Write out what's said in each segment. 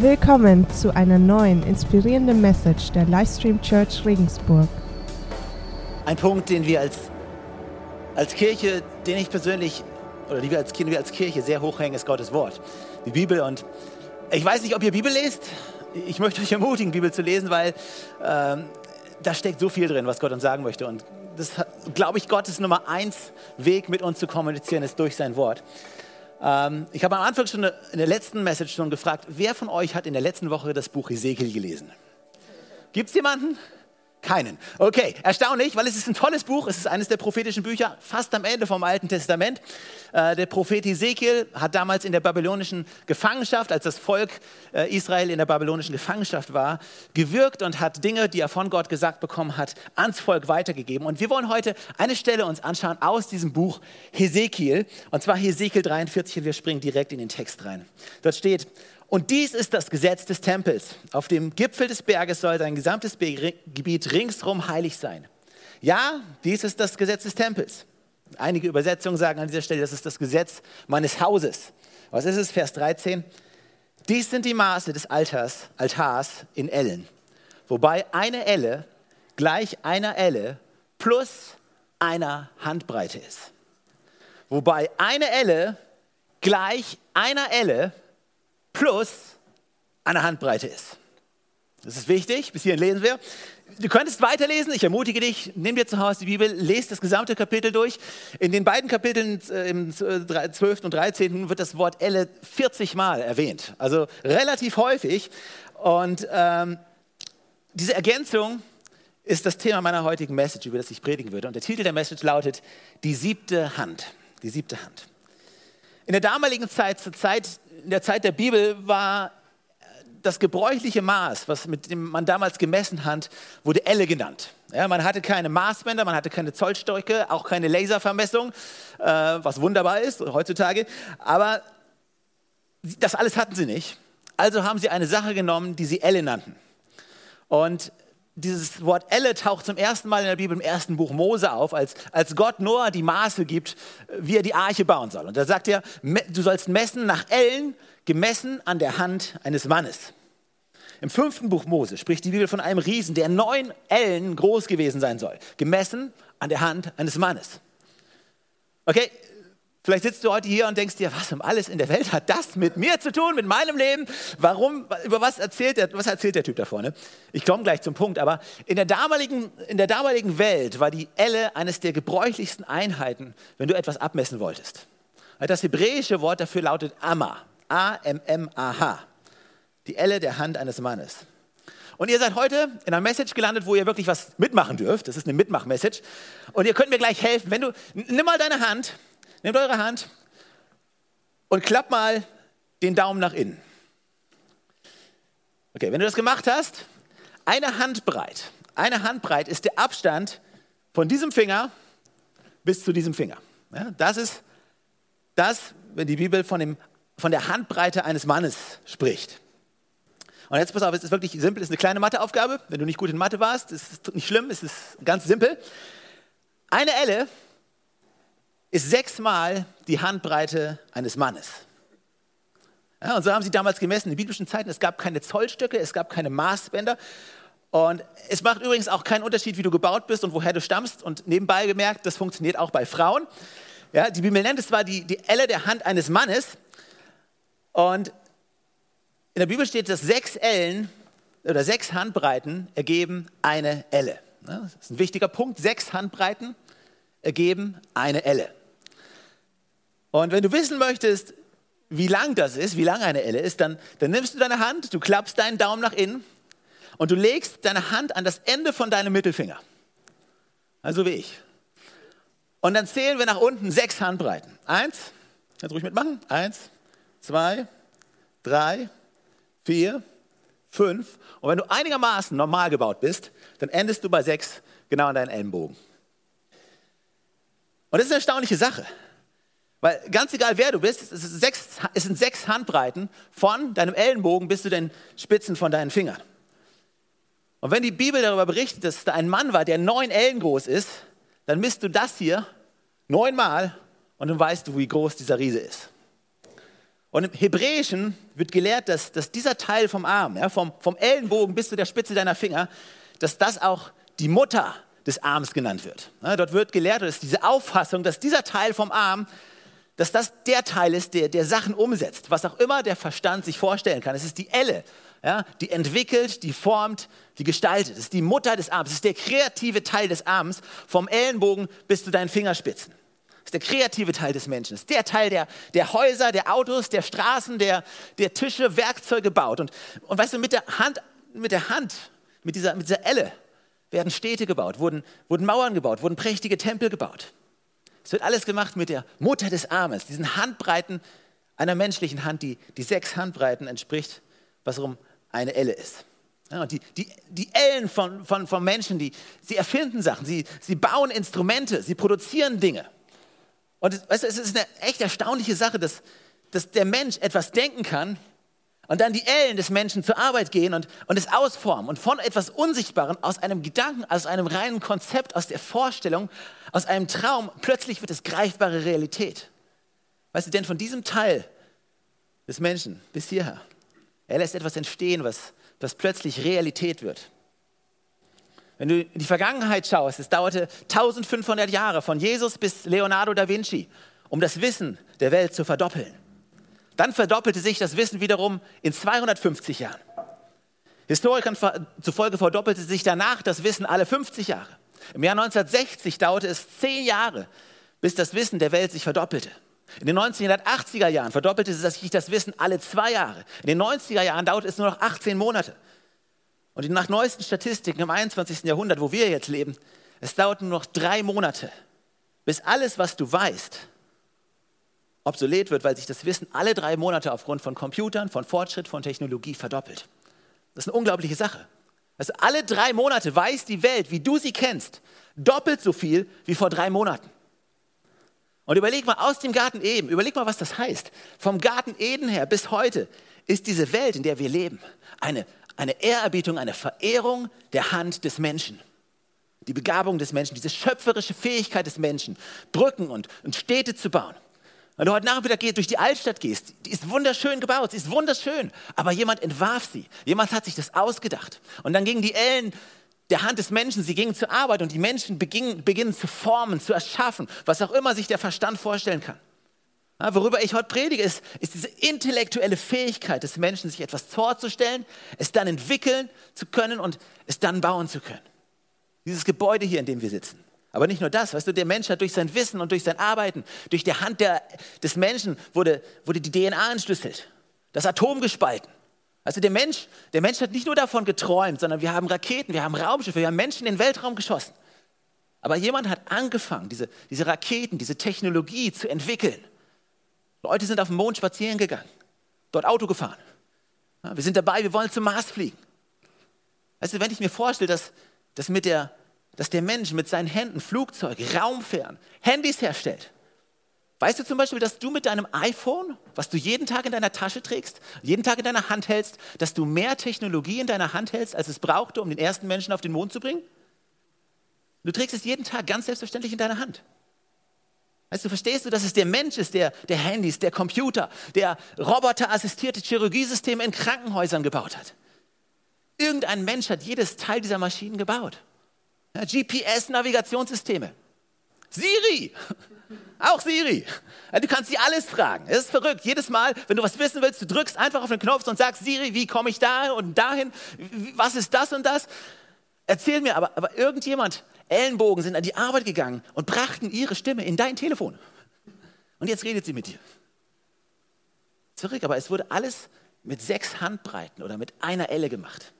Willkommen zu einer neuen inspirierenden Message der Livestream Church Regensburg. Ein Punkt, den wir als, als Kirche, den ich persönlich oder die wir als, wir als Kirche sehr hochhängen, ist Gottes Wort, die Bibel. Und ich weiß nicht, ob ihr Bibel lest. Ich möchte euch ermutigen, Bibel zu lesen, weil ähm, da steckt so viel drin, was Gott uns sagen möchte. Und das, glaube ich, Gottes Nummer eins Weg mit uns zu kommunizieren ist durch sein Wort. Ähm, ich habe am Anfang schon in der letzten Message schon gefragt, wer von euch hat in der letzten Woche das Buch Ezekiel gelesen? Gibt es jemanden? Keinen. Okay, erstaunlich, weil es ist ein tolles Buch. Es ist eines der prophetischen Bücher, fast am Ende vom Alten Testament. Äh, der Prophet Ezekiel hat damals in der babylonischen Gefangenschaft, als das Volk äh, Israel in der babylonischen Gefangenschaft war, gewirkt und hat Dinge, die er von Gott gesagt bekommen hat, ans Volk weitergegeben. Und wir wollen heute eine Stelle uns anschauen aus diesem Buch Hesekiel, und zwar Hesekiel 43, und wir springen direkt in den Text rein. Dort steht, und dies ist das Gesetz des Tempels. Auf dem Gipfel des Berges soll sein gesamtes Gebiet ringsherum heilig sein. Ja, dies ist das Gesetz des Tempels. Einige Übersetzungen sagen an dieser Stelle, das ist das Gesetz meines Hauses. Was ist es? Vers 13. Dies sind die Maße des Altars, Altars in Ellen, wobei eine Elle gleich einer Elle plus einer Handbreite ist. Wobei eine Elle gleich einer Elle plus eine Handbreite ist. Das ist wichtig, bis hierhin lesen wir. Du könntest weiterlesen, ich ermutige dich, nimm dir zu Hause die Bibel, lest das gesamte Kapitel durch. In den beiden Kapiteln, äh, im 12. Äh, und 13. wird das Wort Elle 40 Mal erwähnt, also relativ häufig. Und ähm, diese Ergänzung ist das Thema meiner heutigen Message, über das ich predigen würde. Und der Titel der Message lautet Die siebte Hand. Die siebte Hand. In der damaligen Zeit, zur Zeit in der Zeit der Bibel war das gebräuchliche Maß, was mit dem man damals gemessen hat, wurde Elle genannt. Ja, man hatte keine Maßbänder, man hatte keine Zollstöcke, auch keine Laservermessung, äh, was wunderbar ist heutzutage. Aber das alles hatten sie nicht. Also haben sie eine Sache genommen, die sie Elle nannten. Und dieses Wort Elle taucht zum ersten Mal in der Bibel im ersten Buch Mose auf, als, als Gott Noah die Maße gibt, wie er die Arche bauen soll. Und da sagt er, du sollst messen nach Ellen, gemessen an der Hand eines Mannes. Im fünften Buch Mose spricht die Bibel von einem Riesen, der neun Ellen groß gewesen sein soll, gemessen an der Hand eines Mannes. Okay, Vielleicht sitzt du heute hier und denkst dir, was um alles in der Welt hat das mit mir zu tun, mit meinem Leben? Warum, über was erzählt der, was erzählt der Typ da vorne? Ich komme gleich zum Punkt, aber in der, damaligen, in der damaligen Welt war die Elle eines der gebräuchlichsten Einheiten, wenn du etwas abmessen wolltest. Das hebräische Wort dafür lautet Amma, A-M-M-A-H, die Elle der Hand eines Mannes. Und ihr seid heute in einer Message gelandet, wo ihr wirklich was mitmachen dürft. Das ist eine Mitmach-Message. Und ihr könnt mir gleich helfen. Wenn du, nimm mal deine Hand Nehmt eure Hand und klappt mal den Daumen nach innen. Okay, wenn du das gemacht hast, eine Handbreit, eine Handbreit ist der Abstand von diesem Finger bis zu diesem Finger. Ja, das ist das, wenn die Bibel von, dem, von der Handbreite eines Mannes spricht. Und jetzt pass auf, es ist wirklich simpel, es ist eine kleine Matheaufgabe. Wenn du nicht gut in Mathe warst, ist es nicht schlimm, es ist ganz simpel. Eine Elle ist sechsmal die Handbreite eines Mannes. Ja, und so haben sie damals gemessen, in biblischen Zeiten. Es gab keine Zollstöcke, es gab keine Maßbänder. Und es macht übrigens auch keinen Unterschied, wie du gebaut bist und woher du stammst. Und nebenbei gemerkt, das funktioniert auch bei Frauen. Ja, die Bibel nennt es zwar die, die Elle der Hand eines Mannes. Und in der Bibel steht, dass sechs Ellen oder sechs Handbreiten ergeben eine Elle. Das ist ein wichtiger Punkt. Sechs Handbreiten ergeben eine Elle. Und wenn du wissen möchtest, wie lang das ist, wie lang eine Elle ist, dann, dann nimmst du deine Hand, du klappst deinen Daumen nach innen und du legst deine Hand an das Ende von deinem Mittelfinger. Also wie ich. Und dann zählen wir nach unten sechs Handbreiten. Eins, kannst ruhig mitmachen. Eins, zwei, drei, vier, fünf. Und wenn du einigermaßen normal gebaut bist, dann endest du bei sechs genau an deinen Ellenbogen. Und das ist eine erstaunliche Sache. Weil ganz egal wer du bist, es, sechs, es sind sechs Handbreiten von deinem Ellenbogen bis zu den Spitzen von deinen Fingern. Und wenn die Bibel darüber berichtet, dass da ein Mann war, der neun Ellen groß ist, dann misst du das hier neunmal und dann weißt du, wie groß dieser Riese ist. Und im Hebräischen wird gelehrt, dass, dass dieser Teil vom Arm, ja, vom, vom Ellenbogen bis zu der Spitze deiner Finger, dass das auch die Mutter des Arms genannt wird. Ja, dort wird gelehrt, dass diese Auffassung, dass dieser Teil vom Arm, dass das der Teil ist, der, der Sachen umsetzt, was auch immer der Verstand sich vorstellen kann. Es ist die Elle, ja, die entwickelt, die formt, die gestaltet. Es ist die Mutter des Arms. Es ist der kreative Teil des Arms, vom Ellenbogen bis zu deinen Fingerspitzen. Das ist der kreative Teil des Menschen. Das ist der Teil, der, der Häuser, der Autos, der Straßen, der, der Tische, Werkzeuge baut. Und, und weißt du, mit der Hand, mit der Hand, mit dieser, mit dieser Elle werden Städte gebaut, wurden, wurden Mauern gebaut, wurden prächtige Tempel gebaut. Es wird alles gemacht mit der Mutter des Armes, diesen Handbreiten einer menschlichen Hand, die, die sechs Handbreiten entspricht, was um eine Elle ist. Ja, die, die, die Ellen von, von, von Menschen, die, sie erfinden Sachen, sie, sie bauen Instrumente, sie produzieren Dinge. Und es, weißt du, es ist eine echt erstaunliche Sache, dass, dass der Mensch etwas denken kann und dann die Ellen des Menschen zur Arbeit gehen und, und es ausformen und von etwas Unsichtbarem, aus einem Gedanken, aus einem reinen Konzept, aus der Vorstellung, aus einem Traum, plötzlich wird es greifbare Realität. Weißt du, denn von diesem Teil des Menschen bis hierher, er lässt etwas entstehen, was, was plötzlich Realität wird. Wenn du in die Vergangenheit schaust, es dauerte 1500 Jahre von Jesus bis Leonardo da Vinci, um das Wissen der Welt zu verdoppeln. Dann verdoppelte sich das Wissen wiederum in 250 Jahren. Historikern zufolge verdoppelte sich danach das Wissen alle 50 Jahre. Im Jahr 1960 dauerte es zehn Jahre, bis das Wissen der Welt sich verdoppelte. In den 1980er Jahren verdoppelte sich das Wissen alle zwei Jahre. In den 90er Jahren dauerte es nur noch 18 Monate. Und nach neuesten Statistiken im 21. Jahrhundert, wo wir jetzt leben, es dauert nur noch drei Monate, bis alles, was du weißt, obsolet wird, weil sich das Wissen alle drei Monate aufgrund von Computern, von Fortschritt, von Technologie verdoppelt. Das ist eine unglaubliche Sache. Also alle drei Monate weiß die Welt, wie du sie kennst, doppelt so viel wie vor drei Monaten. Und überleg mal aus dem Garten Eden, überleg mal, was das heißt. Vom Garten Eden her bis heute ist diese Welt, in der wir leben, eine, eine Ehrerbietung, eine Verehrung der Hand des Menschen. Die Begabung des Menschen, diese schöpferische Fähigkeit des Menschen, Brücken und, und Städte zu bauen. Wenn du heute Nachmittag durch die Altstadt gehst, die ist wunderschön gebaut, sie ist wunderschön, aber jemand entwarf sie. Jemand hat sich das ausgedacht. Und dann gingen die Ellen der Hand des Menschen, sie gingen zur Arbeit und die Menschen beginnen, beginnen zu formen, zu erschaffen, was auch immer sich der Verstand vorstellen kann. Ja, worüber ich heute predige, ist, ist diese intellektuelle Fähigkeit des Menschen, sich etwas vorzustellen, es dann entwickeln zu können und es dann bauen zu können. Dieses Gebäude hier, in dem wir sitzen. Aber nicht nur das, weißt du, der Mensch hat durch sein Wissen und durch sein Arbeiten, durch die Hand der, des Menschen wurde, wurde die DNA entschlüsselt, das Atom gespalten. Also der Mensch, der Mensch hat nicht nur davon geträumt, sondern wir haben Raketen, wir haben Raumschiffe, wir haben Menschen in den Weltraum geschossen. Aber jemand hat angefangen, diese, diese Raketen, diese Technologie zu entwickeln. Leute sind auf dem Mond spazieren gegangen, dort Auto gefahren. Ja, wir sind dabei, wir wollen zum Mars fliegen. Du, wenn ich mir vorstelle, dass, dass mit der dass der Mensch mit seinen Händen Flugzeuge, Raumfähren, Handys herstellt. Weißt du zum Beispiel, dass du mit deinem iPhone, was du jeden Tag in deiner Tasche trägst, jeden Tag in deiner Hand hältst, dass du mehr Technologie in deiner Hand hältst, als es brauchte, um den ersten Menschen auf den Mond zu bringen? Du trägst es jeden Tag ganz selbstverständlich in deiner Hand. Weißt du, verstehst du, dass es der Mensch ist, der, der Handys, der Computer, der roboterassistierte Chirurgiesysteme in Krankenhäusern gebaut hat? Irgendein Mensch hat jedes Teil dieser Maschinen gebaut. GPS-Navigationssysteme. Siri. Auch Siri. Du kannst sie alles fragen. Es ist verrückt. Jedes Mal, wenn du was wissen willst, du drückst einfach auf den Knopf und sagst, Siri, wie komme ich da und dahin? Was ist das und das? Erzähl mir, aber, aber irgendjemand, Ellenbogen sind an die Arbeit gegangen und brachten ihre Stimme in dein Telefon. Und jetzt redet sie mit dir. Zurück, aber es wurde alles mit sechs Handbreiten oder mit einer Elle gemacht.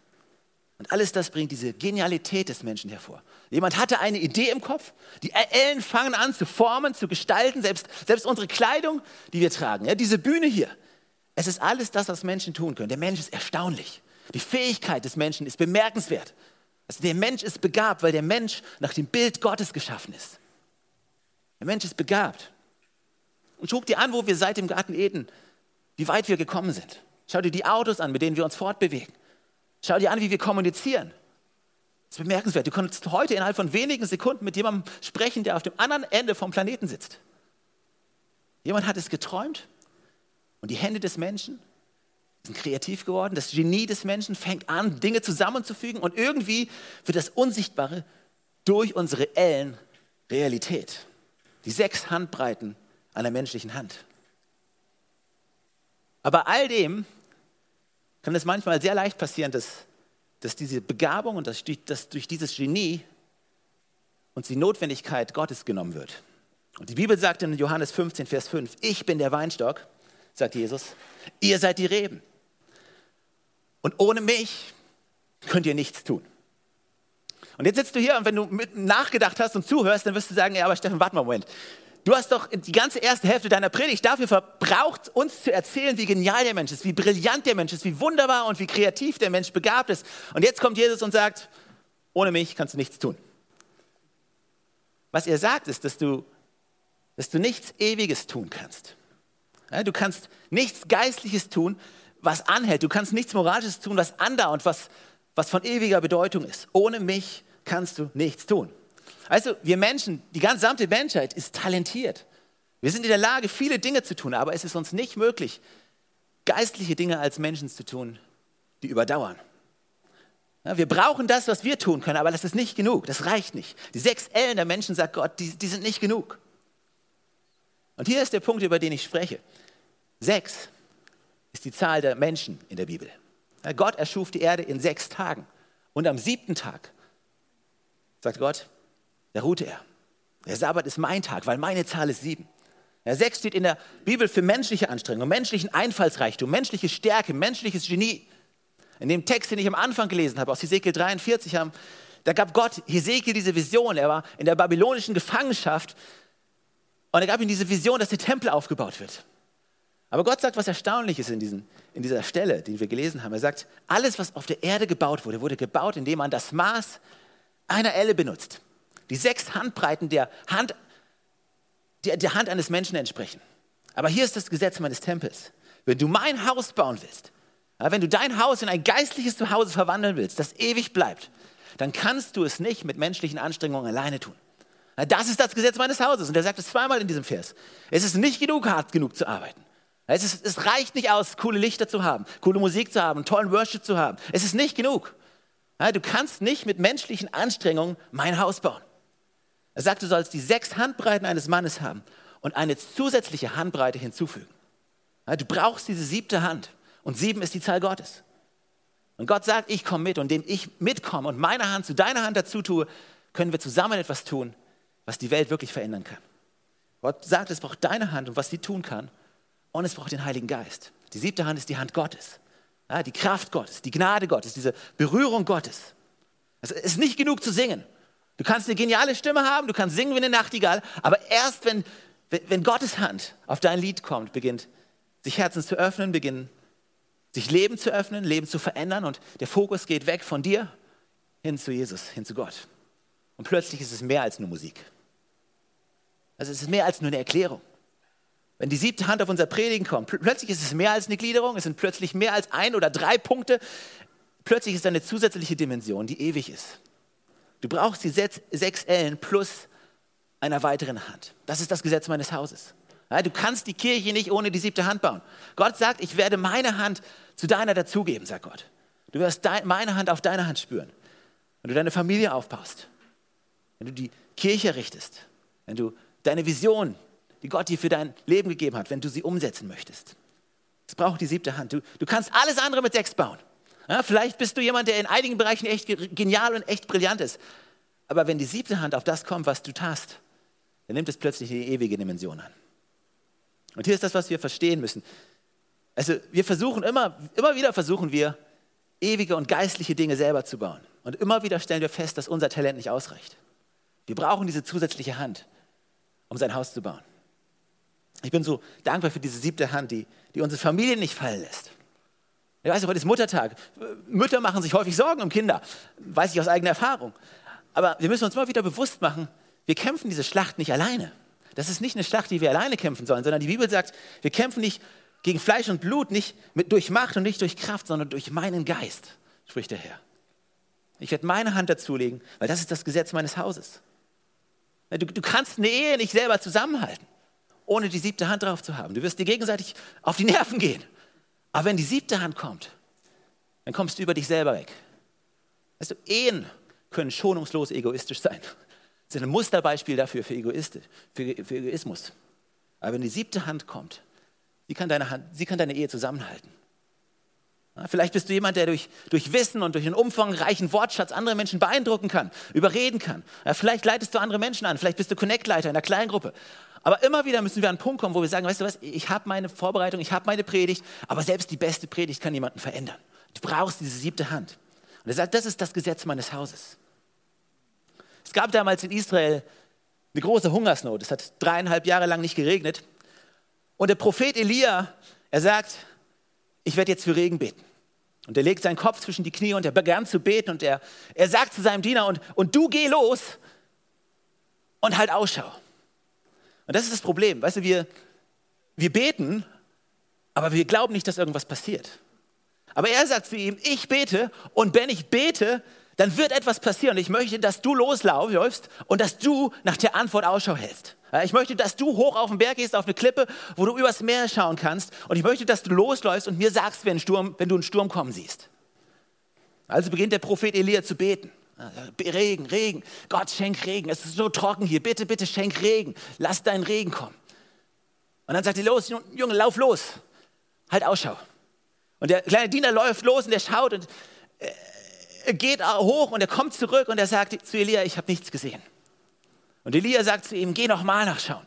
Und alles das bringt diese Genialität des Menschen hervor. Jemand hatte eine Idee im Kopf, die Ellen fangen an zu formen, zu gestalten, selbst, selbst unsere Kleidung, die wir tragen, ja, diese Bühne hier. Es ist alles das, was Menschen tun können. Der Mensch ist erstaunlich. Die Fähigkeit des Menschen ist bemerkenswert. Also der Mensch ist begabt, weil der Mensch nach dem Bild Gottes geschaffen ist. Der Mensch ist begabt. Und guck dir an, wo wir seit dem Garten Eden, wie weit wir gekommen sind. Schau dir die Autos an, mit denen wir uns fortbewegen. Schau dir an, wie wir kommunizieren. Das ist bemerkenswert. Du kannst heute innerhalb von wenigen Sekunden mit jemandem sprechen, der auf dem anderen Ende vom Planeten sitzt. Jemand hat es geträumt Und die Hände des Menschen sind kreativ geworden. Das Genie des Menschen fängt an, Dinge zusammenzufügen und irgendwie wird das Unsichtbare durch unsere reellen Realität. Die sechs Handbreiten einer menschlichen Hand. Aber all dem kann es manchmal sehr leicht passieren, dass, dass diese Begabung und dass, dass durch dieses Genie uns die Notwendigkeit Gottes genommen wird. Und die Bibel sagt in Johannes 15, Vers 5, ich bin der Weinstock, sagt Jesus, ihr seid die Reben. Und ohne mich könnt ihr nichts tun. Und jetzt sitzt du hier und wenn du nachgedacht hast und zuhörst, dann wirst du sagen, ja, aber Steffen, warte mal einen Moment. Du hast doch die ganze erste Hälfte deiner Predigt dafür verbraucht, uns zu erzählen, wie genial der Mensch ist, wie brillant der Mensch ist, wie wunderbar und wie kreativ der Mensch begabt ist. Und jetzt kommt Jesus und sagt, ohne mich kannst du nichts tun. Was er sagt, ist, dass du, dass du nichts Ewiges tun kannst. du kannst nichts Geistliches tun, was anhält. Du kannst nichts Moralisches tun, was andauert, was, was von ewiger Bedeutung ist. Ohne mich kannst du nichts tun. Also wir Menschen, die gesamte Menschheit ist talentiert. Wir sind in der Lage, viele Dinge zu tun, aber es ist uns nicht möglich, geistliche Dinge als Menschen zu tun, die überdauern. Ja, wir brauchen das, was wir tun können, aber das ist nicht genug, das reicht nicht. Die sechs Ellen der Menschen, sagt Gott, die, die sind nicht genug. Und hier ist der Punkt, über den ich spreche. Sechs ist die Zahl der Menschen in der Bibel. Ja, Gott erschuf die Erde in sechs Tagen. Und am siebten Tag, sagt Gott, da ruhte er. Der Sabbat ist mein Tag, weil meine Zahl ist sieben. Ja, sechs steht in der Bibel für menschliche Anstrengung, menschlichen Einfallsreichtum, menschliche Stärke, menschliches Genie. In dem Text, den ich am Anfang gelesen habe, aus Hesekiel 43, haben, da gab Gott Hesekiel diese Vision. Er war in der babylonischen Gefangenschaft und er gab ihm diese Vision, dass der Tempel aufgebaut wird. Aber Gott sagt was Erstaunliches in, diesen, in dieser Stelle, die wir gelesen haben. Er sagt, alles, was auf der Erde gebaut wurde, wurde gebaut, indem man das Maß einer Elle benutzt. Die sechs Handbreiten der Hand, der, der Hand eines Menschen entsprechen. Aber hier ist das Gesetz meines Tempels. Wenn du mein Haus bauen willst, wenn du dein Haus in ein geistliches Zuhause verwandeln willst, das ewig bleibt, dann kannst du es nicht mit menschlichen Anstrengungen alleine tun. Das ist das Gesetz meines Hauses. Und er sagt es zweimal in diesem Vers. Es ist nicht genug, hart genug zu arbeiten. Es, ist, es reicht nicht aus, coole Lichter zu haben, coole Musik zu haben, tollen Worship zu haben. Es ist nicht genug. Du kannst nicht mit menschlichen Anstrengungen mein Haus bauen. Er sagt, du sollst die sechs Handbreiten eines Mannes haben und eine zusätzliche Handbreite hinzufügen. Du brauchst diese siebte Hand und sieben ist die Zahl Gottes. Und Gott sagt, ich komme mit und indem ich mitkomme und meine Hand zu deiner Hand dazu tue, können wir zusammen etwas tun, was die Welt wirklich verändern kann. Gott sagt, es braucht deine Hand und was sie tun kann und es braucht den Heiligen Geist. Die siebte Hand ist die Hand Gottes, die Kraft Gottes, die Gnade Gottes, diese Berührung Gottes. Es ist nicht genug zu singen. Du kannst eine geniale Stimme haben, du kannst singen wie eine Nachtigall, aber erst wenn, wenn Gottes Hand auf dein Lied kommt, beginnt sich Herzen zu öffnen, beginnen sich Leben zu öffnen, Leben zu verändern und der Fokus geht weg von dir hin zu Jesus, hin zu Gott. Und plötzlich ist es mehr als nur Musik. Also es ist mehr als nur eine Erklärung. Wenn die siebte Hand auf unser Predigen kommt, plötzlich ist es mehr als eine Gliederung, es sind plötzlich mehr als ein oder drei Punkte. Plötzlich ist eine zusätzliche Dimension, die ewig ist. Du brauchst die sechs Ellen plus einer weiteren Hand. Das ist das Gesetz meines Hauses. Ja, du kannst die Kirche nicht ohne die siebte Hand bauen. Gott sagt, ich werde meine Hand zu deiner dazugeben, sagt Gott. Du wirst meine Hand auf deine Hand spüren. Wenn du deine Familie aufbaust, wenn du die Kirche richtest, wenn du deine Vision, die Gott dir für dein Leben gegeben hat, wenn du sie umsetzen möchtest. Es braucht die siebte Hand. Du, du kannst alles andere mit sechs bauen. Ja, vielleicht bist du jemand, der in einigen Bereichen echt genial und echt brillant ist. Aber wenn die siebte Hand auf das kommt, was du tust, dann nimmt es plötzlich eine ewige Dimension an. Und hier ist das, was wir verstehen müssen. Also wir versuchen immer, immer wieder versuchen wir, ewige und geistliche Dinge selber zu bauen. Und immer wieder stellen wir fest, dass unser Talent nicht ausreicht. Wir brauchen diese zusätzliche Hand, um sein Haus zu bauen. Ich bin so dankbar für diese siebte Hand, die, die unsere Familie nicht fallen lässt. Ich weiß, heute ist Muttertag. Mütter machen sich häufig Sorgen um Kinder, weiß ich aus eigener Erfahrung. Aber wir müssen uns immer wieder bewusst machen, wir kämpfen diese Schlacht nicht alleine. Das ist nicht eine Schlacht, die wir alleine kämpfen sollen, sondern die Bibel sagt, wir kämpfen nicht gegen Fleisch und Blut, nicht mit, durch Macht und nicht durch Kraft, sondern durch meinen Geist, spricht der Herr. Ich werde meine Hand dazulegen, weil das ist das Gesetz meines Hauses. Du, du kannst eine Ehe nicht selber zusammenhalten. ohne die siebte Hand drauf zu haben. Du wirst dir gegenseitig auf die Nerven gehen. Aber wenn die siebte Hand kommt, dann kommst du über dich selber weg. Weißt du, Ehen können schonungslos egoistisch sein. Das ist ein Musterbeispiel dafür für, Egoist, für, für Egoismus. Aber wenn die siebte Hand kommt, sie kann deine, Hand, sie kann deine Ehe zusammenhalten. Vielleicht bist du jemand, der durch, durch Wissen und durch einen umfangreichen Wortschatz andere Menschen beeindrucken kann, überreden kann. Vielleicht leitest du andere Menschen an, vielleicht bist du Connect-Leiter in einer kleinen Gruppe. Aber immer wieder müssen wir an einen Punkt kommen, wo wir sagen, weißt du was, ich habe meine Vorbereitung, ich habe meine Predigt, aber selbst die beste Predigt kann jemanden verändern. Du brauchst diese siebte Hand. Und er sagt, das ist das Gesetz meines Hauses. Es gab damals in Israel eine große Hungersnot. Es hat dreieinhalb Jahre lang nicht geregnet. Und der Prophet Elia, er sagt, ich werde jetzt für Regen beten. Und er legt seinen Kopf zwischen die Knie und er begann zu beten und er, er sagt zu seinem Diener, und, und du geh los und halt Ausschau. Und das ist das Problem. Weißt du, wir, wir beten, aber wir glauben nicht, dass irgendwas passiert. Aber er sagt zu ihm, ich bete und wenn ich bete, dann wird etwas passieren. Ich möchte, dass du losläufst und dass du nach der Antwort Ausschau hältst. Ich möchte, dass du hoch auf den Berg gehst, auf eine Klippe, wo du übers Meer schauen kannst. Und ich möchte, dass du losläufst und mir sagst, wenn, Sturm, wenn du einen Sturm kommen siehst. Also beginnt der Prophet Elia zu beten. Regen, Regen. Gott, schenk Regen. Es ist so trocken hier. Bitte, bitte schenk Regen. Lass deinen Regen kommen. Und dann sagt er, los, Junge, lauf los. Halt Ausschau. Und der kleine Diener läuft los und er schaut und er geht hoch und er kommt zurück und er sagt zu Elia, ich habe nichts gesehen. Und Elia sagt zu ihm, geh nochmal nachschauen.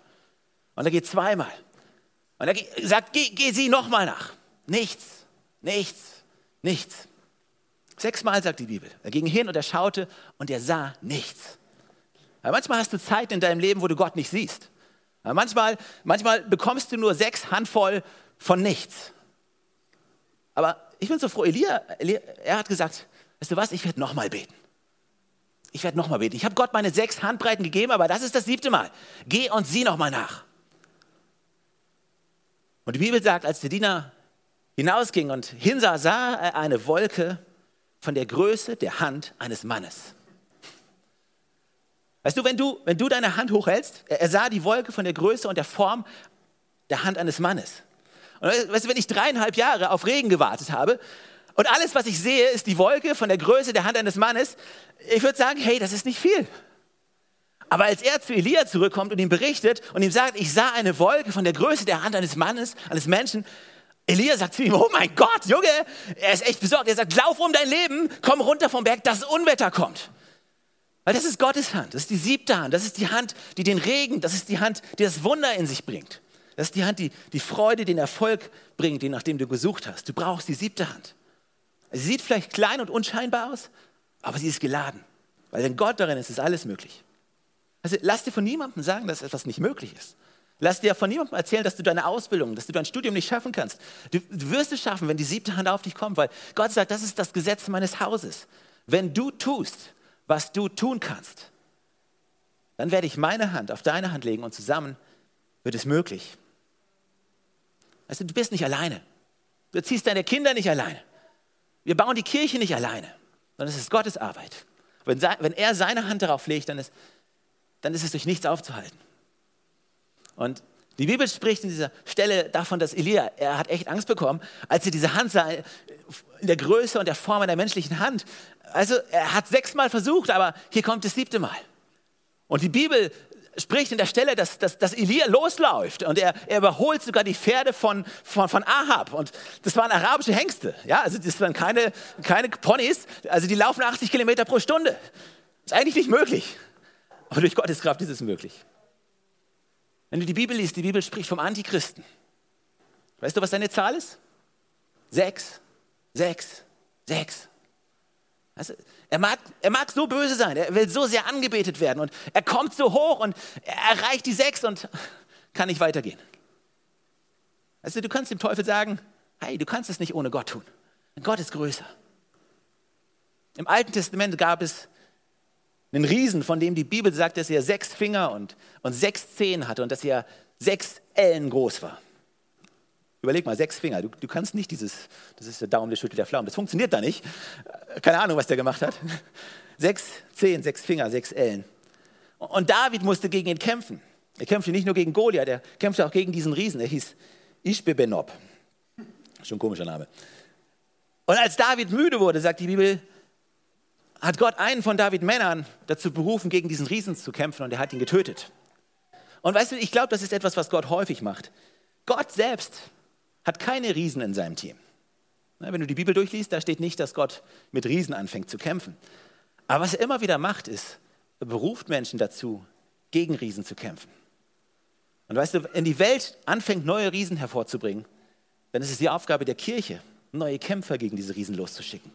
Und er geht zweimal. Und er sagt, geh, geh sie nochmal nach. Nichts, nichts, nichts. Sechsmal sagt die Bibel. Er ging hin und er schaute und er sah nichts. Aber manchmal hast du Zeit in deinem Leben, wo du Gott nicht siehst. Aber manchmal, manchmal bekommst du nur sechs Handvoll von nichts. Aber ich bin so froh, Elia, Elia er hat gesagt, weißt du was, ich werde nochmal beten. Ich werde nochmal beten. Ich habe Gott meine sechs Handbreiten gegeben, aber das ist das siebte Mal. Geh und sieh nochmal nach. Und die Bibel sagt, als der Diener hinausging und hinsah, sah er eine Wolke von der Größe der Hand eines Mannes. Weißt du, wenn du, wenn du deine Hand hochhältst, er, sah die Wolke von der Größe und der Form der Hand eines Mannes. Und weißt du, wenn ich dreieinhalb Jahre auf Regen gewartet habe, und alles, was ich sehe, ist die Wolke von der Größe der Hand eines Mannes. Ich würde sagen, hey, das ist nicht viel. Aber als er zu Elia zurückkommt und ihm berichtet und ihm sagt, ich sah eine Wolke von der Größe der Hand eines Mannes, eines Menschen, Elia sagt zu ihm, oh mein Gott, Junge, er ist echt besorgt. Er sagt, lauf um dein Leben, komm runter vom Berg, das Unwetter kommt. Weil das ist Gottes Hand, das ist die siebte Hand, das ist die Hand, die den Regen, das ist die Hand, die das Wunder in sich bringt. Das ist die Hand, die die Freude, den Erfolg bringt, den nach dem du gesucht hast. Du brauchst die siebte Hand. Sie sieht vielleicht klein und unscheinbar aus, aber sie ist geladen. Weil wenn Gott darin ist, ist alles möglich. Also lass dir von niemandem sagen, dass etwas nicht möglich ist. Lass dir von niemandem erzählen, dass du deine Ausbildung, dass du dein Studium nicht schaffen kannst. Du, du wirst es schaffen, wenn die siebte Hand auf dich kommt, weil Gott sagt, das ist das Gesetz meines Hauses. Wenn du tust, was du tun kannst, dann werde ich meine Hand auf deine Hand legen und zusammen wird es möglich. Also du bist nicht alleine. Du erziehst deine Kinder nicht alleine. Wir bauen die Kirche nicht alleine, sondern es ist Gottes Arbeit. Wenn, wenn er seine Hand darauf legt, dann ist, dann ist es durch nichts aufzuhalten. Und die Bibel spricht in dieser Stelle davon, dass Elia, er hat echt Angst bekommen, als er diese Hand sah, in der Größe und der Form einer menschlichen Hand. Also er hat sechsmal versucht, aber hier kommt das siebte Mal. Und die Bibel spricht in der Stelle, dass, dass, dass Elia losläuft und er, er überholt sogar die Pferde von, von, von Ahab. Und das waren arabische Hengste. Ja, also das waren keine, keine Ponys, also die laufen 80 Kilometer pro Stunde. Ist eigentlich nicht möglich. Aber durch Gottes Kraft ist es möglich. Wenn du die Bibel liest, die Bibel spricht vom Antichristen. Weißt du, was seine Zahl ist? Sechs, sechs, sechs. Also, er, mag, er mag so böse sein, er will so sehr angebetet werden und er kommt so hoch und er erreicht die sechs und kann nicht weitergehen. Also du kannst dem Teufel sagen, hey, du kannst es nicht ohne Gott tun. Gott ist größer. Im Alten Testament gab es einen Riesen, von dem die Bibel sagt, dass er sechs Finger und, und sechs Zehen hatte und dass er sechs Ellen groß war. Überleg mal, sechs Finger. Du, du kannst nicht dieses, das ist der Daumen, der schüttelt der Pflaumen. Das funktioniert da nicht. Keine Ahnung, was der gemacht hat. Sechs, zehn, sechs Finger, sechs Ellen. Und David musste gegen ihn kämpfen. Er kämpfte nicht nur gegen Goliath, er kämpfte auch gegen diesen Riesen. Er hieß Ishbebenob. Schon ein komischer Name. Und als David müde wurde, sagt die Bibel, hat Gott einen von David Männern dazu berufen, gegen diesen Riesen zu kämpfen und er hat ihn getötet. Und weißt du, ich glaube, das ist etwas, was Gott häufig macht. Gott selbst hat keine Riesen in seinem Team. Wenn du die Bibel durchliest, da steht nicht, dass Gott mit Riesen anfängt zu kämpfen. Aber was er immer wieder macht, ist, er beruft Menschen dazu, gegen Riesen zu kämpfen. Und weißt du, wenn die Welt anfängt, neue Riesen hervorzubringen, dann ist es die Aufgabe der Kirche, neue Kämpfer gegen diese Riesen loszuschicken.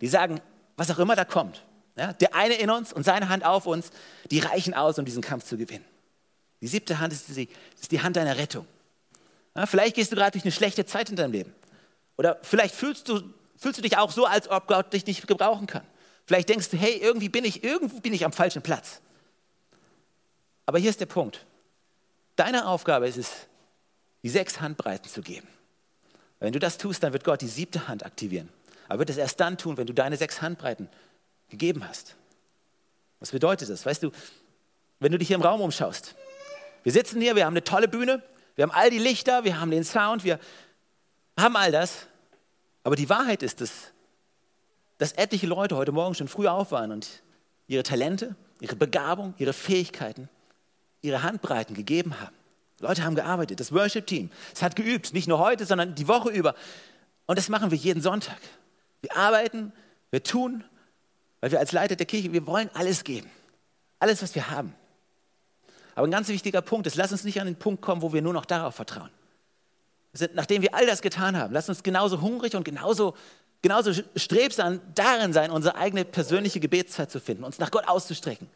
Die sagen, was auch immer da kommt, ja, der eine in uns und seine Hand auf uns, die reichen aus, um diesen Kampf zu gewinnen. Die siebte Hand ist die, ist die Hand deiner Rettung. Ja, vielleicht gehst du gerade durch eine schlechte Zeit in deinem Leben. Oder vielleicht fühlst du, fühlst du dich auch so, als ob Gott dich nicht gebrauchen kann. Vielleicht denkst du, hey, irgendwie bin ich, irgendwie bin ich am falschen Platz. Aber hier ist der Punkt. Deine Aufgabe ist es, die sechs Handbreiten zu geben. Wenn du das tust, dann wird Gott die siebte Hand aktivieren. Aber wird es erst dann tun, wenn du deine sechs Handbreiten gegeben hast. Was bedeutet das? Weißt du, wenn du dich hier im Raum umschaust, wir sitzen hier, wir haben eine tolle Bühne, wir haben all die Lichter, wir haben den Sound, wir haben all das. Aber die Wahrheit ist es, dass etliche Leute heute Morgen schon früh auf waren und ihre Talente, ihre Begabung, ihre Fähigkeiten, ihre Handbreiten gegeben haben. Leute haben gearbeitet, das Worship-Team, es hat geübt, nicht nur heute, sondern die Woche über. Und das machen wir jeden Sonntag. Wir arbeiten, wir tun, weil wir als Leiter der Kirche, wir wollen alles geben. Alles, was wir haben. Aber ein ganz wichtiger Punkt ist, lass uns nicht an den Punkt kommen, wo wir nur noch darauf vertrauen. Sind, nachdem wir all das getan haben, lass uns genauso hungrig und genauso, genauso strebsam darin sein, unsere eigene persönliche Gebetszeit zu finden, uns nach Gott auszustrecken.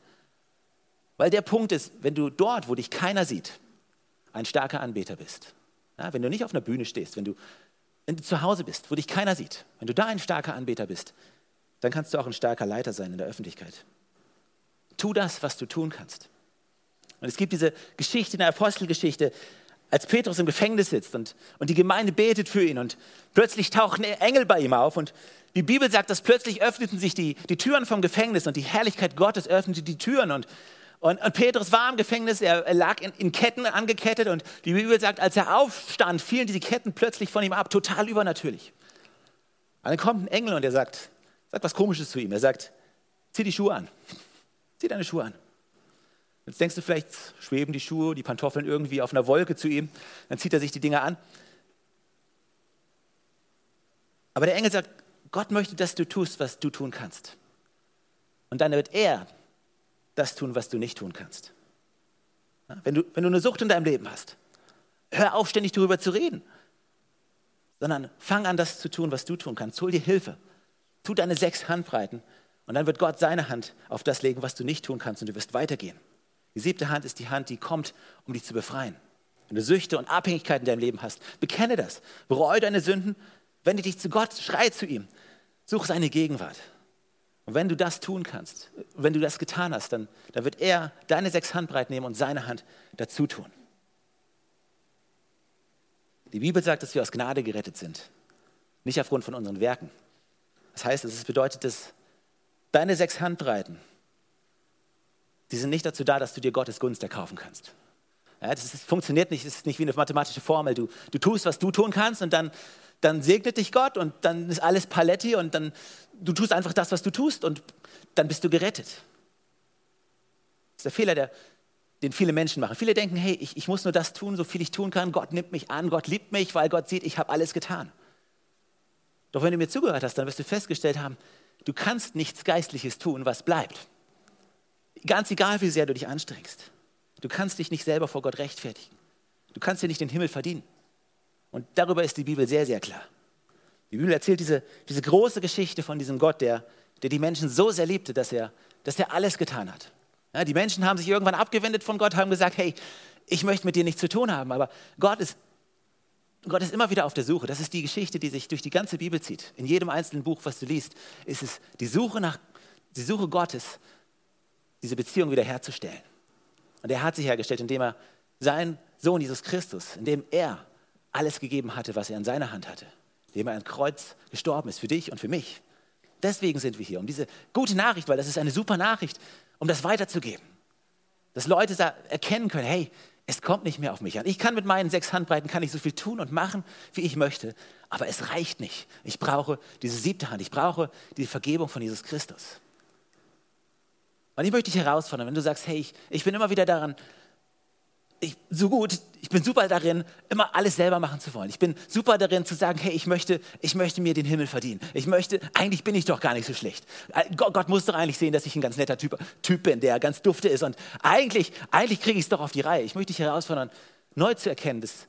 Weil der Punkt ist, wenn du dort, wo dich keiner sieht, ein starker Anbeter bist. Ja, wenn du nicht auf einer Bühne stehst, wenn du, wenn du zu Hause bist, wo dich keiner sieht, wenn du da ein starker Anbeter bist, dann kannst du auch ein starker Leiter sein in der Öffentlichkeit. Tu das, was du tun kannst. Und es gibt diese Geschichte in der Apostelgeschichte, als Petrus im Gefängnis sitzt und, und die Gemeinde betet für ihn und plötzlich tauchen Engel bei ihm auf und die Bibel sagt, dass plötzlich öffneten sich die, die Türen vom Gefängnis und die Herrlichkeit Gottes öffnete die Türen und, und, und Petrus war im Gefängnis, er, lag in, in, Ketten angekettet und die Bibel sagt, als er aufstand, fielen diese Ketten plötzlich von ihm ab, total übernatürlich. Und dann kommt ein Engel und er sagt, sagt was Komisches zu ihm. Er sagt, zieh die Schuhe an. Zieh deine Schuhe an. Jetzt denkst du vielleicht, schweben die Schuhe, die Pantoffeln irgendwie auf einer Wolke zu ihm. Dann zieht er sich die Dinge an. Aber der Engel sagt, Gott möchte, dass du tust, was du tun kannst. Und dann wird er das tun, was du nicht tun kannst. Wenn du, wenn du eine Sucht in deinem Leben hast, hör auf, ständig darüber zu reden, sondern fang an, das zu tun, was du tun kannst. Hol dir Hilfe. Tu deine sechs Handbreiten und dann wird Gott seine Hand auf das legen, was du nicht tun kannst und du wirst weitergehen. Die siebte Hand ist die Hand, die kommt, um dich zu befreien. Wenn du Süchte und Abhängigkeiten in deinem Leben hast, bekenne das. Bereue deine Sünden, wende dich zu Gott, schrei zu ihm. Such seine Gegenwart. Und wenn du das tun kannst, wenn du das getan hast, dann, dann wird er deine sechs Handbreit nehmen und seine Hand dazu tun. Die Bibel sagt, dass wir aus Gnade gerettet sind, nicht aufgrund von unseren Werken. Das heißt, es bedeutet, dass deine sechs Handbreiten die sind nicht dazu da, dass du dir Gottes Gunst erkaufen kannst. Ja, das, ist, das, funktioniert nicht, das ist nicht wie eine mathematische Formel. Du, du tust, was du tun kannst und dann, dann segnet dich Gott und dann ist alles Paletti und dann du tust einfach das, was du tust und dann bist du gerettet. Das ist der Fehler, der, den viele Menschen machen. Viele denken, hey, ich, ich muss nur das tun, so viel ich tun kann. Gott nimmt mich an, Gott liebt mich, weil Gott sieht, ich habe alles getan. Doch wenn du mir zugehört hast, dann wirst du festgestellt haben, du kannst nichts Geistliches tun, was bleibt. Ganz egal, wie sehr du dich anstrengst. Du kannst dich nicht selber vor Gott rechtfertigen. Du kannst dir nicht den Himmel verdienen. Und darüber ist die Bibel sehr, sehr klar. Die Bibel erzählt diese, diese große Geschichte von diesem Gott, der, der die Menschen so sehr liebte, dass er, dass er alles getan hat. Ja, die Menschen haben sich irgendwann abgewendet von Gott, haben gesagt, hey, ich möchte mit dir nichts zu tun haben. Aber Gott ist, Gott ist immer wieder auf der Suche. Das ist die Geschichte, die sich durch die ganze Bibel zieht. In jedem einzelnen Buch, was du liest, ist es die Suche nach, die Suche Gottes diese Beziehung wiederherzustellen. Und er hat sie hergestellt, indem er seinen Sohn Jesus Christus, indem er alles gegeben hatte, was er in seiner Hand hatte, indem er am Kreuz gestorben ist für dich und für mich. Deswegen sind wir hier, um diese gute Nachricht, weil das ist eine super Nachricht, um das weiterzugeben. Dass Leute erkennen können, hey, es kommt nicht mehr auf mich an. Ich kann mit meinen sechs Handbreiten kann ich so viel tun und machen, wie ich möchte, aber es reicht nicht. Ich brauche diese siebte Hand, ich brauche die Vergebung von Jesus Christus. Und ich möchte dich herausfordern, wenn du sagst, hey, ich, ich bin immer wieder daran, ich, so gut, ich bin super darin, immer alles selber machen zu wollen. Ich bin super darin zu sagen, hey, ich möchte, ich möchte mir den Himmel verdienen. Ich möchte, eigentlich bin ich doch gar nicht so schlecht. Gott, Gott muss doch eigentlich sehen, dass ich ein ganz netter Typ, typ bin, der ganz dufte ist. Und eigentlich, eigentlich kriege ich es doch auf die Reihe. Ich möchte dich herausfordern, neu zu erkennen, dass,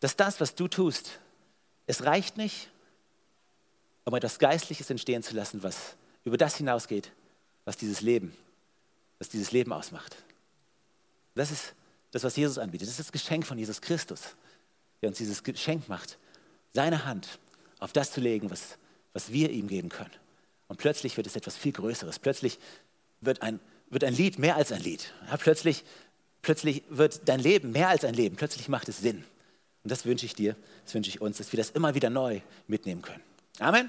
dass das, was du tust, es reicht nicht, um etwas Geistliches entstehen zu lassen, was über das hinausgeht, was dieses Leben, was dieses Leben ausmacht. Das ist das, was Jesus anbietet. Das ist das Geschenk von Jesus Christus, der uns dieses Geschenk macht, seine Hand auf das zu legen, was, was wir ihm geben können. Und plötzlich wird es etwas viel Größeres. Plötzlich wird ein, wird ein Lied mehr als ein Lied. Ja, plötzlich, plötzlich wird dein Leben mehr als ein Leben. Plötzlich macht es Sinn. Und das wünsche ich dir, das wünsche ich uns, dass wir das immer wieder neu mitnehmen können. Amen.